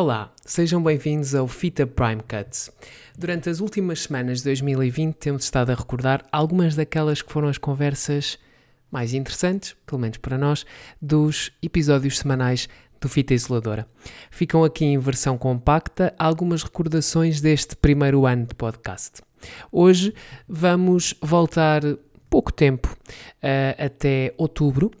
Olá, sejam bem-vindos ao Fita Prime Cuts. Durante as últimas semanas de 2020 temos estado a recordar algumas daquelas que foram as conversas mais interessantes, pelo menos para nós, dos episódios semanais do Fita Isoladora. Ficam aqui em versão compacta algumas recordações deste primeiro ano de podcast. Hoje vamos voltar pouco tempo, uh, até outubro,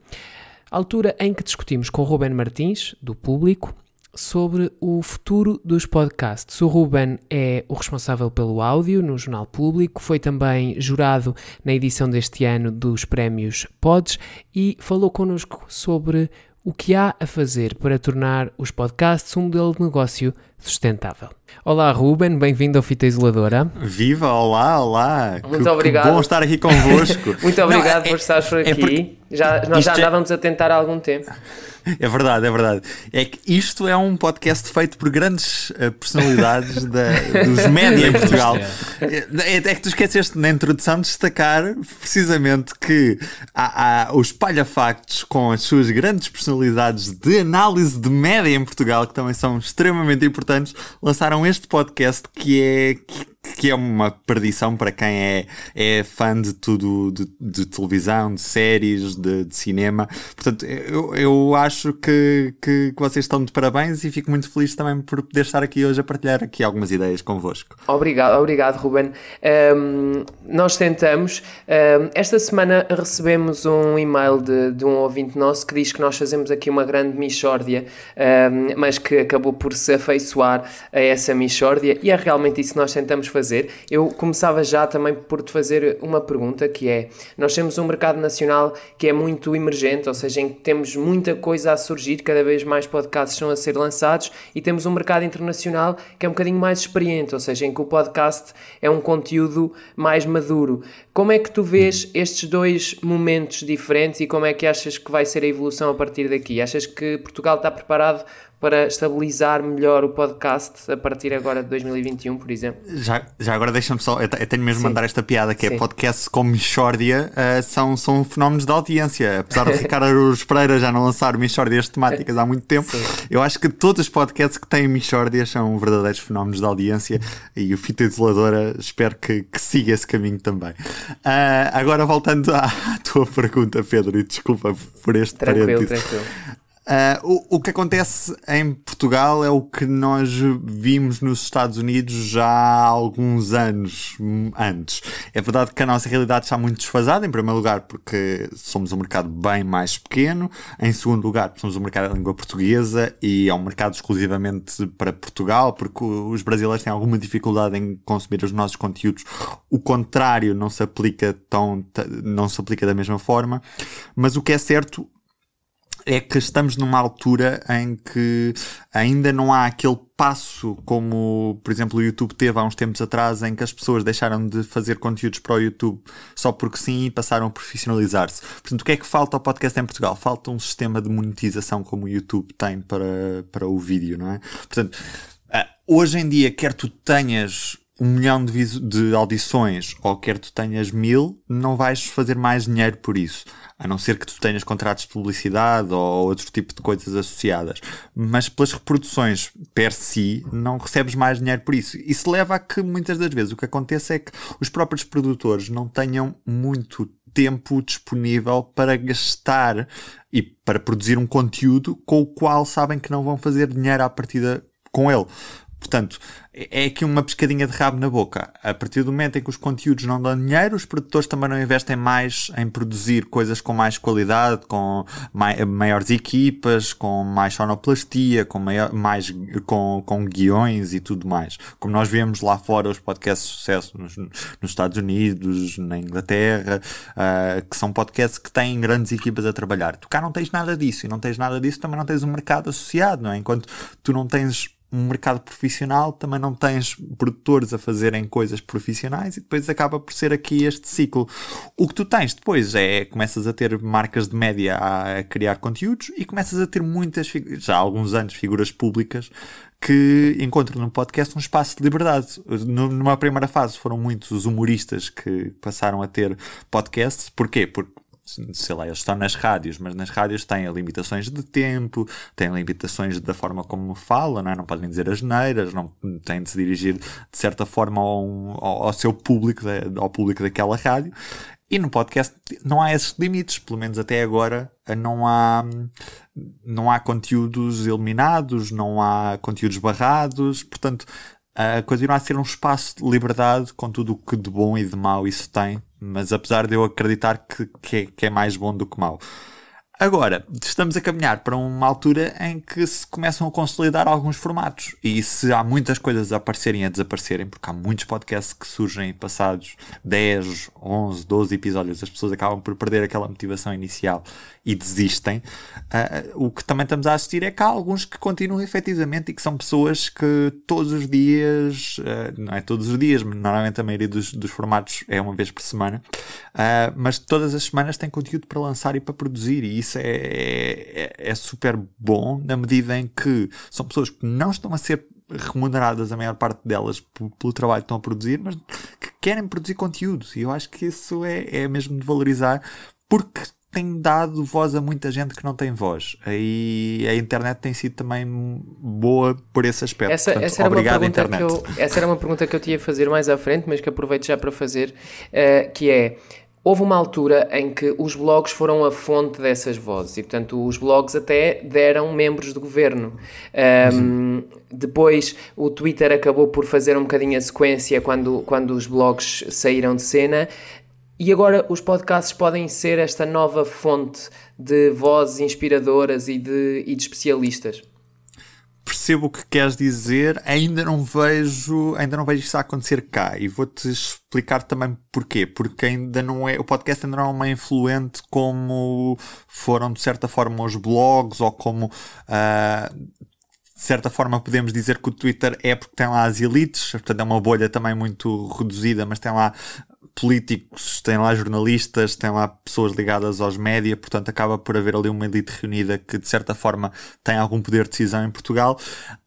altura em que discutimos com Ruben Martins, do Público, sobre o futuro dos podcasts. O Ruben é o responsável pelo áudio no Jornal Público, foi também jurado na edição deste ano dos prémios Pods e falou connosco sobre o que há a fazer para tornar os podcasts um modelo de negócio sustentável. Olá, Ruben, bem-vindo ao Fita Isoladora. Viva, olá, olá. Muito que, obrigado. Que bom estar aqui convosco. Muito obrigado Não, é, por estar por aqui. É porque... já, nós já andávamos a tentar há algum tempo. É verdade, é verdade. É que isto é um podcast feito por grandes uh, personalidades da, dos média em Portugal. É, é, é, que tu esqueceste na introdução de destacar precisamente que há, há os palhafactos com as suas grandes personalidades de análise de média em Portugal, que também são extremamente importantes, lançaram este podcast que é. Que, que é uma perdição para quem é, é fã de tudo, de, de televisão, de séries, de, de, cinema. Portanto, eu, eu acho que, que, que, vocês estão de parabéns e fico muito feliz também por poder estar aqui hoje a partilhar aqui algumas ideias convosco. Obrigado, obrigado, Ruben. Um, nós tentamos. Um, esta semana recebemos um e-mail de, de, um ouvinte nosso que diz que nós fazemos aqui uma grande mixórdia, um, mas que acabou por se afeiçoar a essa mixórdia e é realmente isso que nós tentamos fazer fazer. Eu começava já também por te fazer uma pergunta que é: nós temos um mercado nacional que é muito emergente, ou seja, em que temos muita coisa a surgir, cada vez mais podcasts estão a ser lançados, e temos um mercado internacional que é um bocadinho mais experiente, ou seja, em que o podcast é um conteúdo mais maduro. Como é que tu vês estes dois momentos diferentes e como é que achas que vai ser a evolução a partir daqui? Achas que Portugal está preparado para estabilizar melhor o podcast a partir agora de 2021, por exemplo. Já, já agora deixa-me só, eu, tenho mesmo Sim. mandar esta piada, que é Sim. é podcasts como Michórdia uh, são, são fenómenos de audiência. Apesar de Ricardo Pereira já não lançar Michórdias temáticas há muito tempo, Sim. eu acho que todos os podcasts que têm Michórdias são verdadeiros fenómenos de audiência e o Fita Isoladora espero que, que siga esse caminho também. Uh, agora voltando à, à, tua pergunta, Pedro, e desculpa por este tranquilo, parênteses. Tranquilo. Uh, o, o, que acontece em Portugal é o que nós vimos nos Estados Unidos já há alguns anos antes. É verdade que a nossa realidade está muito desfasada, em primeiro lugar, porque somos um mercado bem mais pequeno, em segundo lugar, somos um mercado de língua portuguesa e é um mercado exclusivamente para Portugal, porque os brasileiros têm alguma dificuldade em consumir os nossos conteúdos. O contrário não se aplica tão, não se aplica da mesma forma, mas o que é certo é que estamos numa altura em que ainda não há aquele passo como, por exemplo, o YouTube teve há uns tempos atrás, em que as pessoas deixaram de fazer conteúdos para o YouTube só porque sim e passaram a profissionalizar-se. Portanto, o que é que falta ao podcast em Portugal? Falta um sistema de monetização como o YouTube tem para, para o vídeo, não é? Portanto, ah, hoje em dia, quer tu tenhas um milhão de, de audições ou quer tu tenhas mil, não vais fazer mais dinheiro por isso. A não ser que tu tenhas contratos de publicidade ou outro tipo de coisas associadas. Mas pelas reproduções per si, não recebes mais dinheiro por isso. Isso leva a que muitas das vezes o que acontece é que os próprios produtores não tenham muito tempo disponível para gastar e para produzir um conteúdo com o qual sabem que não vão fazer dinheiro à partida com ele. Portanto, é aqui uma pescadinha de rabo na boca. A partir do momento em que os conteúdos não dão dinheiro, os produtores também não investem mais em produzir coisas com mais qualidade, com maiores equipas, com mais sonoplastia, com, maior, mais, com, com guiões e tudo mais. Como nós vemos lá fora os podcasts de sucesso nos, nos Estados Unidos, na Inglaterra, uh, que são podcasts que têm grandes equipas a trabalhar. Tu cá não tens nada disso e não tens nada disso, também não tens um mercado associado, não é? Enquanto tu não tens um mercado profissional, também não tens produtores a fazerem coisas profissionais e depois acaba por ser aqui este ciclo. O que tu tens depois é começas a ter marcas de média a criar conteúdos e começas a ter muitas, já há alguns anos, figuras públicas que encontram no podcast um espaço de liberdade. Numa primeira fase foram muitos os humoristas que passaram a ter podcasts. Porquê? Porque sei lá, eles estão nas rádios, mas nas rádios têm limitações de tempo, têm limitações da forma como falam, não, é? não podem dizer as neiras, não têm de se dirigir de certa forma ao, ao, ao seu público, ao público daquela rádio. E no podcast não há esses limites, pelo menos até agora não há, não há conteúdos eliminados, não há conteúdos barrados, portanto uh, continua a ser um espaço de liberdade com tudo o que de bom e de mau isso tem, mas apesar de eu acreditar que, que, é, que é mais bom do que mau. Agora, estamos a caminhar para uma altura em que se começam a consolidar alguns formatos. E se há muitas coisas a aparecerem e a desaparecerem, porque há muitos podcasts que surgem passados 10, 11, 12 episódios, as pessoas acabam por perder aquela motivação inicial e desistem. Uh, o que também estamos a assistir é que há alguns que continuam efetivamente e que são pessoas que todos os dias, uh, não é todos os dias, normalmente a maioria dos, dos formatos é uma vez por semana, uh, mas todas as semanas têm conteúdo para lançar e para produzir, e isso é, é, é super bom na medida em que são pessoas que não estão a ser remuneradas a maior parte delas pelo trabalho que estão a produzir, mas que querem produzir conteúdo. E eu acho que isso é, é mesmo de valorizar, porque tem dado voz a muita gente que não tem voz. E a internet tem sido também boa por esse aspecto. Essa, Portanto, essa era obrigado, uma pergunta internet. Que eu, essa era uma pergunta que eu tinha a fazer mais à frente, mas que aproveito já para fazer, uh, que é... Houve uma altura em que os blogs foram a fonte dessas vozes e, portanto, os blogs até deram membros do governo. Um. Depois, o Twitter acabou por fazer um bocadinho a sequência quando, quando os blogs saíram de cena e agora os podcasts podem ser esta nova fonte de vozes inspiradoras e de, e de especialistas. Percebo o que queres dizer, ainda não vejo, ainda não vejo isso a acontecer cá e vou-te explicar também porquê. Porque ainda não é, o podcast ainda não é uma influente como foram de certa forma os blogs ou como uh, de certa forma podemos dizer que o Twitter é porque tem lá as elites, portanto é uma bolha também muito reduzida, mas tem lá políticos, tem lá jornalistas, tem lá pessoas ligadas aos média, portanto acaba por haver ali uma elite reunida que de certa forma tem algum poder de decisão em Portugal.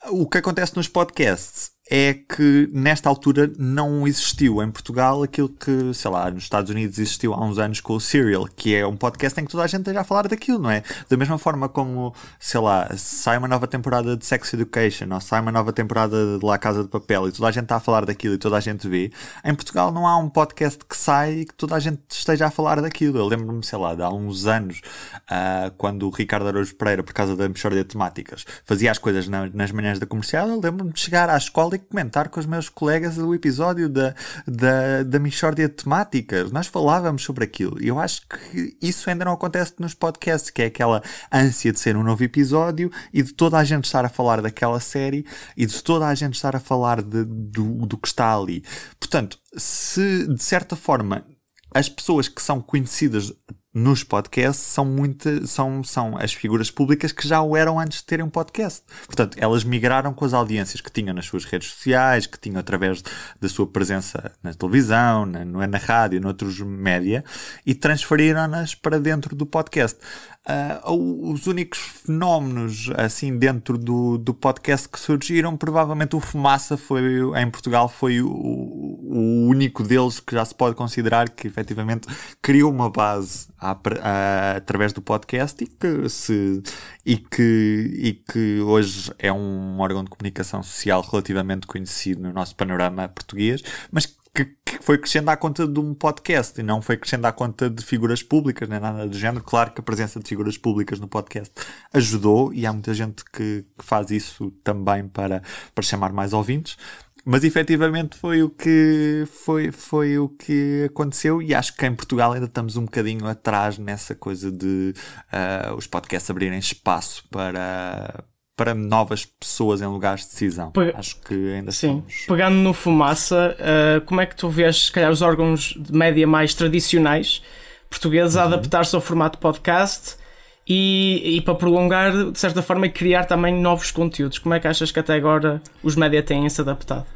O que acontece nos podcasts é que nesta altura não existiu em Portugal aquilo que, sei lá, nos Estados Unidos existiu há uns anos com o Serial, que é um podcast em que toda a gente esteja a falar daquilo, não é? Da mesma forma como, sei lá, sai uma nova temporada de Sex Education ou sai uma nova temporada de La Casa de Papel e toda a gente está a falar daquilo e toda a gente vê, em Portugal não há um podcast que sai e que toda a gente esteja a falar daquilo. Eu lembro-me, sei lá, de há uns anos, uh, quando o Ricardo Araújo Pereira, por causa da Mexórdia de Temáticas, fazia as coisas na, nas manhãs da comercial, eu lembro-me de chegar à escola e comentar com os meus colegas o episódio da, da, da Michórdia de Temáticas. Nós falávamos sobre aquilo. E eu acho que isso ainda não acontece nos podcasts, que é aquela ânsia de ser um novo episódio e de toda a gente estar a falar daquela série e de toda a gente estar a falar de, do, do que está ali. Portanto, se de certa forma as pessoas que são conhecidas nos podcasts são muitas são, são as figuras públicas que já o eram antes de terem um podcast. Portanto, elas migraram com as audiências que tinham nas suas redes sociais, que tinham através da sua presença na televisão, na, na rádio, noutros média, e transferiram-nas para dentro do podcast. Uh, os únicos fenómenos assim dentro do, do podcast que surgiram, provavelmente o Fumaça foi em Portugal foi o, o único deles que já se pode considerar que efetivamente criou uma base a, a, através do podcast e que, se, e, que, e que hoje é um órgão de comunicação social relativamente conhecido no nosso panorama português, mas que, que, foi crescendo à conta de um podcast e não foi crescendo à conta de figuras públicas, nem nada do género. Claro que a presença de figuras públicas no podcast ajudou e há muita gente que, que faz isso também para, para chamar mais ouvintes. Mas efetivamente foi o que foi, foi o que aconteceu e acho que em Portugal ainda estamos um bocadinho atrás nessa coisa de uh, os podcasts abrirem espaço para, para novas pessoas em lugares de decisão. Pe Acho que ainda Sim. Estamos... Pegando no Fumaça, uh, como é que tu vês, se calhar, os órgãos de média mais tradicionais portugueses uhum. a adaptar-se ao formato podcast e, e para prolongar, de certa forma, criar também novos conteúdos? Como é que achas que até agora os média têm se adaptado?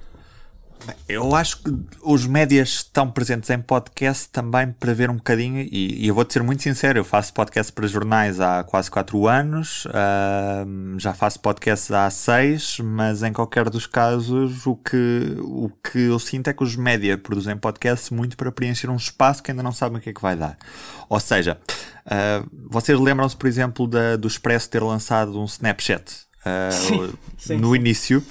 Eu acho que os médias estão presentes em podcast também para ver um bocadinho, e, e eu vou-te ser muito sincero, eu faço podcast para jornais há quase 4 anos, uh, já faço podcast há 6, mas em qualquer dos casos o que, o que eu sinto é que os médias produzem podcast muito para preencher um espaço que ainda não sabem o que é que vai dar. Ou seja, uh, vocês lembram-se, por exemplo, da, do Expresso ter lançado um Snapchat uh, sim, sim, no sim. início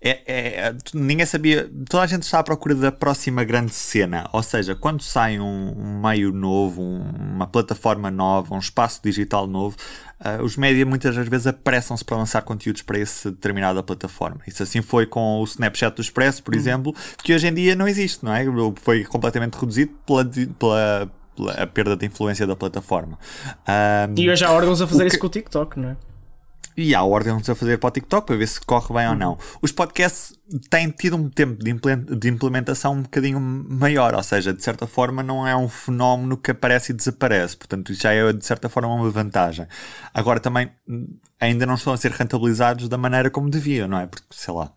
é, é, ninguém sabia, toda a gente está à procura da próxima grande cena. Ou seja, quando sai um, um meio novo, um, uma plataforma nova, um espaço digital novo, uh, os média muitas das vezes apressam-se para lançar conteúdos para essa determinada plataforma. Isso assim foi com o Snapchat do Expresso, por uhum. exemplo, que hoje em dia não existe, não é? Foi completamente reduzido pela, pela, pela perda de influência da plataforma. Um, e hoje há órgãos a fazer que... isso com o TikTok, não é? E há ordens a fazer para o TikTok para ver se corre bem ou não. Os podcasts têm tido um tempo de implementação um bocadinho maior, ou seja, de certa forma não é um fenómeno que aparece e desaparece, portanto já é de certa forma uma vantagem. Agora também ainda não estão a ser rentabilizados da maneira como deviam, não é? Porque, sei lá,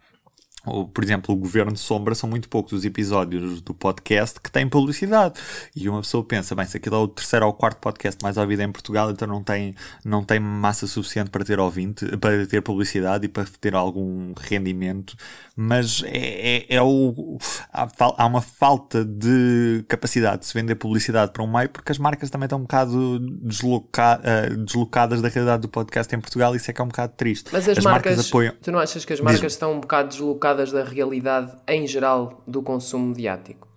ou, por exemplo, o Governo de Sombra são muito poucos os episódios do podcast que têm publicidade. E uma pessoa pensa, bem, se aquilo é o terceiro ou quarto podcast mais ouvido em Portugal, então não tem, não tem massa suficiente para ter ouvinte, para ter publicidade e para ter algum rendimento. Mas é, é, é o, há, há, uma falta de capacidade de se vender publicidade para um meio, porque as marcas também estão um bocado desloca, uh, deslocadas da realidade do podcast em Portugal, e isso é que é um bocado triste. Mas as, as marcas, marcas apoiam. Tu não achas que as marcas Diz... estão um bocado deslocadas? Da realidade em geral do consumo mediático?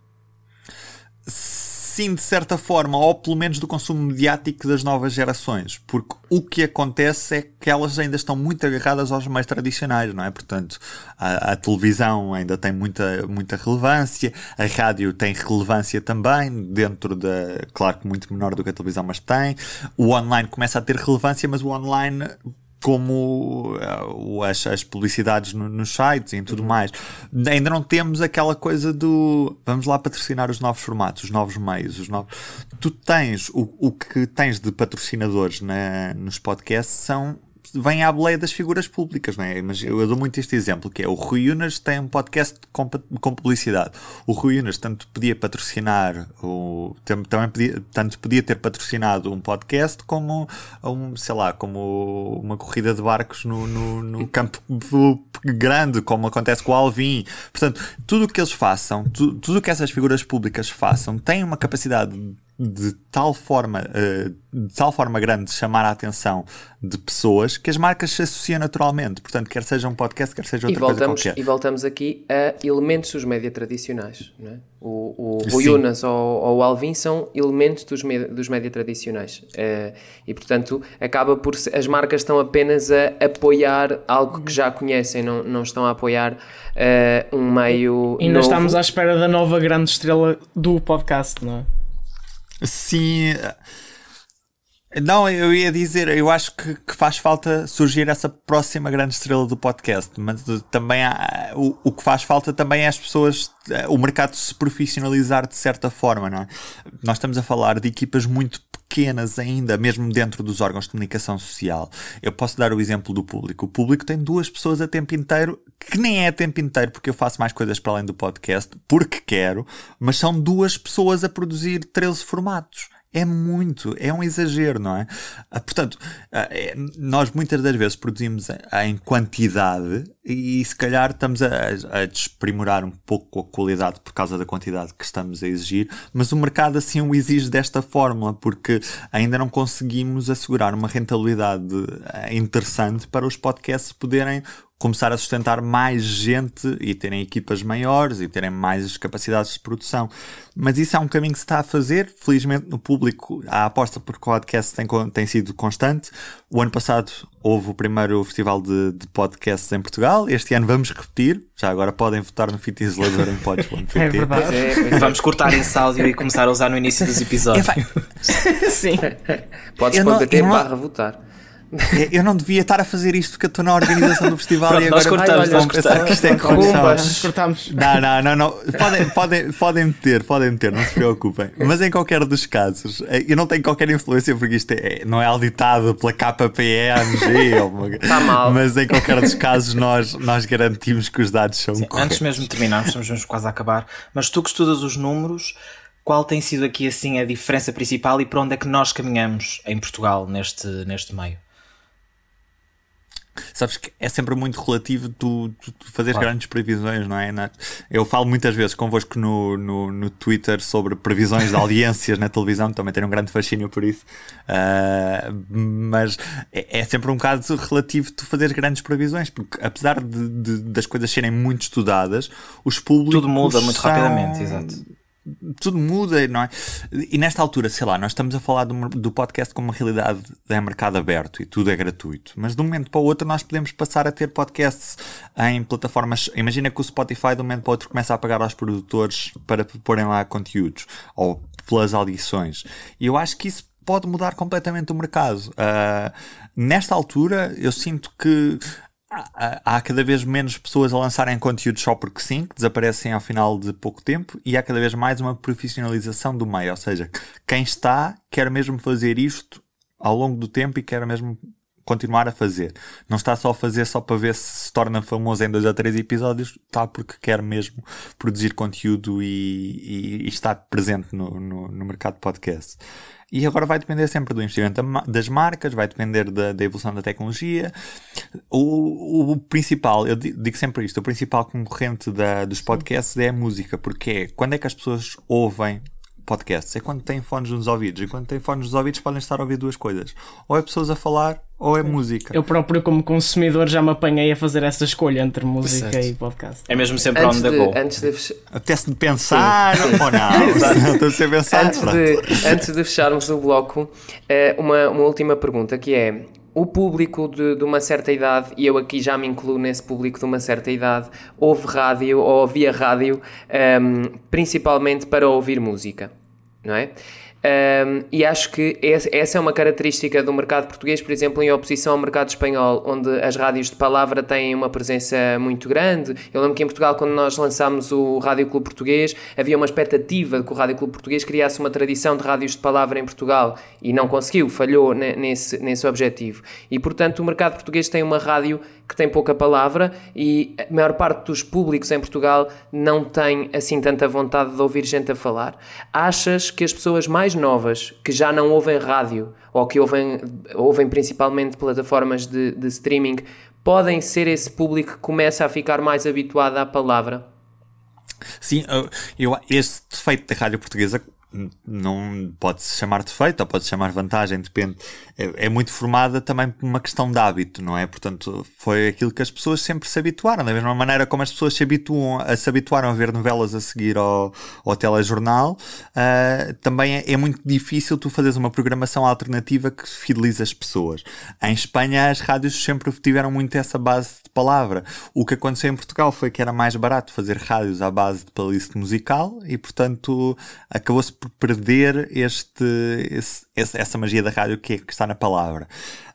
Sim, de certa forma, ou pelo menos do consumo mediático das novas gerações, porque o que acontece é que elas ainda estão muito agarradas aos meios tradicionais, não é? Portanto, a, a televisão ainda tem muita, muita relevância, a rádio tem relevância também, dentro da. Claro que muito menor do que a televisão, mas tem. O online começa a ter relevância, mas o online como uh, as, as, publicidades no, nos sites e tudo uhum. mais. Ainda não temos aquela coisa do vamos lá patrocinar os novos formatos, os novos meios, os novos. Tu tens o, o que tens de patrocinadores na, nos podcasts são vem à boleia das figuras públicas, não é? Mas eu dou muito este exemplo, que é o Rui Unas tem um podcast com, com publicidade. O Rui Unas tanto podia patrocinar, o, também podia, tanto podia ter patrocinado um podcast como, um, sei lá, como uma corrida de barcos no, no, no campo grande, como acontece com o Alvin. Portanto, tudo o que eles façam, tu, tudo o que essas figuras públicas façam, tem uma capacidade de tal forma, uh, de tal forma grande de chamar a atenção de pessoas que as marcas se associam naturalmente. Portanto, quer seja um podcast, quer seja outra e voltamos, coisa qualquer. E voltamos aqui a elementos dos média tradicionais. Não é? O, o Yunas ou, ou, o Alvin são elementos dos, dos média tradicionais. Uh, e, portanto, acaba por... As marcas estão apenas a apoiar algo que já conhecem, não, não estão a apoiar uh, um meio E ainda estamos à espera da nova grande estrela do podcast, não é? Sim. Não, eu ia dizer, eu acho que, que, faz falta surgir essa próxima grande estrela do podcast, mas também há, o, o que faz falta também é as pessoas, o mercado se profissionalizar de certa forma, não é? Nós estamos a falar de equipas muito pequenas ainda, mesmo dentro dos órgãos de comunicação social. Eu posso dar o exemplo do público. O público tem duas pessoas a tempo inteiro, que nem é a tempo inteiro porque eu faço mais coisas para além do podcast, porque quero, mas são duas pessoas a produzir 13 formatos é muito, é um exagero, não é? Ah, portanto, ah, é, nós muitas das vezes produzimos em quantidade e se calhar estamos a, a desprimorar um pouco a qualidade por causa da quantidade que estamos a exigir, mas o mercado assim o exige desta fórmula, porque ainda não conseguimos assegurar uma rentabilidade ah, interessante para os podcasts poderem começar a sustentar mais gente e terem equipas maiores e terem mais capacidades de produção. Mas isso é um caminho que se está a fazer. Felizmente, no público, a aposta por podcast tem, tem sido constante. O ano passado houve o primeiro festival de, de podcasts em Portugal. Este ano vamos repetir. Já agora podem votar no Fit Isolador em pods.pt. É verdade. É, vamos cortar esse áudio e começar a usar no início dos episódios. Sim. Podes.pt barra votar. Eu não devia estar a fazer isto porque eu estou na organização do festival Pronto, e nós agora cortamos, vão nós pensar que isto é cortamos. corrupção. Cortamos. Não, não, não, não. Podem, podem, podem meter, podem meter, não se preocupem. Mas em qualquer dos casos, eh, eu não tenho qualquer influência porque isto é, não é auditado pela KPMG. ou uma- Tá mal. Mas em qualquer dos casos, nós, nós garantimos que os dados são Sim, corretos. antes mesmo de terminarmos, estamos mesmo quase a acabar, mas tu que estudas os números, qual tem sido aqui assim a diferença principal e para onde é que nós caminhamos em Portugal neste, neste meio? Sabes que é sempre muito relativo tu, tu, tu fazeres Claro. grandes previsões, não é? Na- Eu falo muitas vezes convosco no, no, no Twitter sobre previsões de audiências na televisão, também tenho um grande fascínio por isso. Ah, mas é, é sempre um caso relativo tu fazeres grandes previsões, porque apesar de, de- das coisas serem muito estudadas, os públicos. Tudo muda muito são- rapidamente, exato. Tudo muda, não é? E nesta altura, sei lá, nós estamos a falar do, do podcast como uma realidade de mercado aberto e tudo é gratuito. Mas de um momento para o outro nós podemos passar a ter podcasts em plataformas. Imagina que o Spotify de um momento para o outro começa a pagar aos produtores para porem lá conteúdos ou pelas audições. E eu acho que isso pode mudar completamente o mercado. Ah, nesta altura, eu sinto que há- cada vez menos pessoas a lançarem conteúdos só porque sim, que desaparecem ao final de pouco tempo, e há cada vez mais uma profissionalização do meio. Ou seja, quem está quer mesmo fazer isto ao longo do tempo e quer mesmo continuar a fazer. Não está só a fazer só para ver se se torna famoso em dois ou três episódios, está porque quer mesmo produzir conteúdo e, e- e estar presente no, no, no mercado de podcast. E agora vai depender sempre do investimento das marcas, vai depender da, da evolução da tecnologia. O, o- o principal, eu di- digo sempre isto, o principal concorrente da- dos podcasts é a música, porque é quando é que as pessoas ouvem podcasts? É quando têm fones nos ouvidos. E quando têm fones nos ouvidos podem estar a ouvir duas coisas. Ou é pessoas a falar, ou é música. Eu próprio, como consumidor, já me apanhei a fazer essa escolha entre música Certo. e podcast. É mesmo sempre Antes on the de, go. antes de fech- Apetece de pensar ou não? Estou a ser pensar. Antes de, antes de fecharmos o bloco, eh, uma, uma última pergunta que é o público de, de uma certa idade, e eu aqui já me incluo nesse público de uma certa idade, ouve rádio ou ouvia rádio ehm, principalmente para ouvir música, não é? Ehm, e acho que essa é uma característica do mercado português, por exemplo, em oposição ao mercado espanhol, onde as rádios de palavra têm uma presença muito grande. Eu lembro que em Portugal, quando nós lançámos o Rádio Clube Português, havia uma expectativa de que o Rádio Clube Português criasse uma tradição de rádios de palavra em Portugal e não conseguiu, falhou ne- nesse, nesse objetivo. E portanto, o mercado português tem uma rádio que tem pouca palavra e a maior parte dos públicos em Portugal não tem assim tanta vontade de ouvir gente a falar. Achas que as pessoas mais novas que já não ouvem rádio ou que ouvem, ouvem principalmente plataformas de, de streaming podem ser esse público que começa a ficar mais habituado à palavra? Sim, eu, esse defeito da rádio portuguesa não pode-se chamar defeito ou pode-se chamar vantagem, depende. É, é muito formada também por uma questão de hábito, não é? Portanto, foi aquilo que as pessoas sempre se habituaram, da mesma maneira como as pessoas se, habituam, a, se habituaram a ver novelas a seguir ao, ao telejornal, ah, também é, é muito difícil tu fazeres uma programação alternativa que fidelize as pessoas. Em Espanha, as rádios sempre tiveram muito essa base de palavra. O que aconteceu em Portugal foi que era mais barato fazer rádios à base de playlist musical e, portanto, acabou-se por perder este, esse- essa magia da rádio que, é- que está na palavra.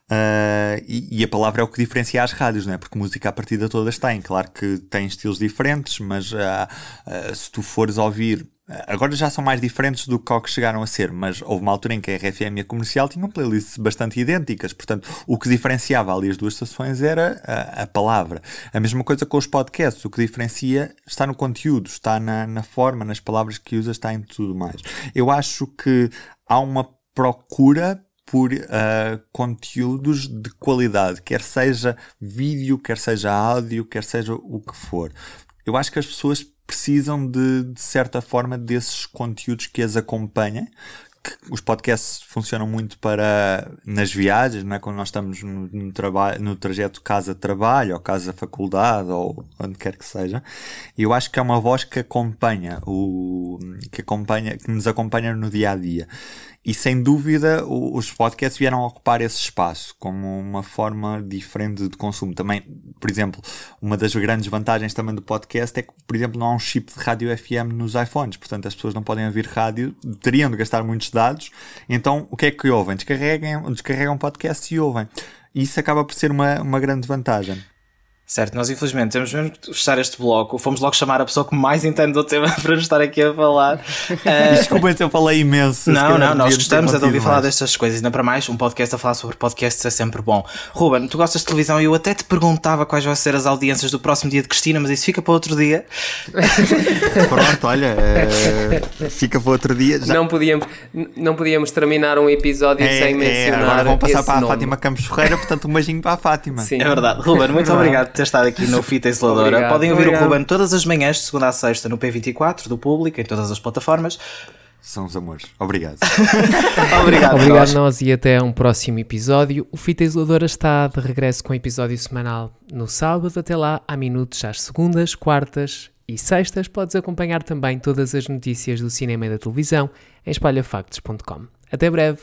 Ah, e, e a palavra é o que diferencia as rádios, não é? Porque música à partida todas têm. Claro que têm estilos diferentes, mas ah, ah, se tu fores ouvir Agora já são mais diferentes do que ao que chegaram a ser, mas houve uma altura em que a RFM e a comercial tinham playlists bastante idênticas. Portanto, o que diferenciava ali as duas estações era a, a palavra. A mesma coisa com os podcasts. O que diferencia está no conteúdo, está na, na forma, nas palavras que usas, está em tudo mais. Eu acho que há uma procura por ah, conteúdos de qualidade, quer seja vídeo, quer seja áudio, quer seja o que for. Eu acho que as pessoas precisam de, de certa forma desses conteúdos que as acompanhem. Que os podcasts funcionam muito para nas viagens, não é? quando nós estamos no, no, no trajeto casa-trabalho ou casa-faculdade ou onde quer que seja. E eu acho que é uma voz que acompanha, o, que, acompanha que nos acompanha no dia a dia. E sem dúvida os podcasts vieram ocupar esse espaço como uma forma diferente de consumo. Também, por exemplo, uma das grandes vantagens também do podcast é que, por exemplo, não há um chip de rádio FM nos iPhones, portanto as pessoas não podem ouvir rádio, teriam de gastar muitos dados. Então o que é que ouvem? Descarregam, descarregam podcast e ouvem. Isso acaba por ser uma, uma grande vantagem. Certo, nós infelizmente temos mesmo que fechar este bloco. Fomos logo chamar a pessoa que mais entende do tema para nos estar aqui a falar. Uh... Desculpem se eu falei imenso. Não, não, nós gostamos de ouvir mais. falar destas coisas. Ainda para mais, um podcast a falar sobre podcasts é sempre bom. Ruben, tu gostas de televisão e eu até te perguntava quais vão ser as audiências do próximo dia de Cristina, mas isso fica para outro dia. Pronto, olha, uh, fica para outro dia. Já... Não, podíamos, não podíamos terminar um episódio é, sem mencionar. É, agora vamos passar para nome. a Fátima Campos Ferreira, portanto, um beijinho para a Fátima. Sim. É verdade. Ruben, muito obrigado ter estado aqui no Fita Isoladora. Obrigado, Podem ouvir obrigado. o Ruben todas as manhãs, de segunda a sexta, no P24 do público, em todas as plataformas. São os amores. Obrigado. obrigado. Obrigado nós e até um próximo episódio. O Fita Isoladora está de regresso com episódio semanal no sábado. Até lá, há minutos às segundas, quartas e sextas. Podes acompanhar também todas as notícias do cinema e da televisão em espalhafactos.com. Até breve.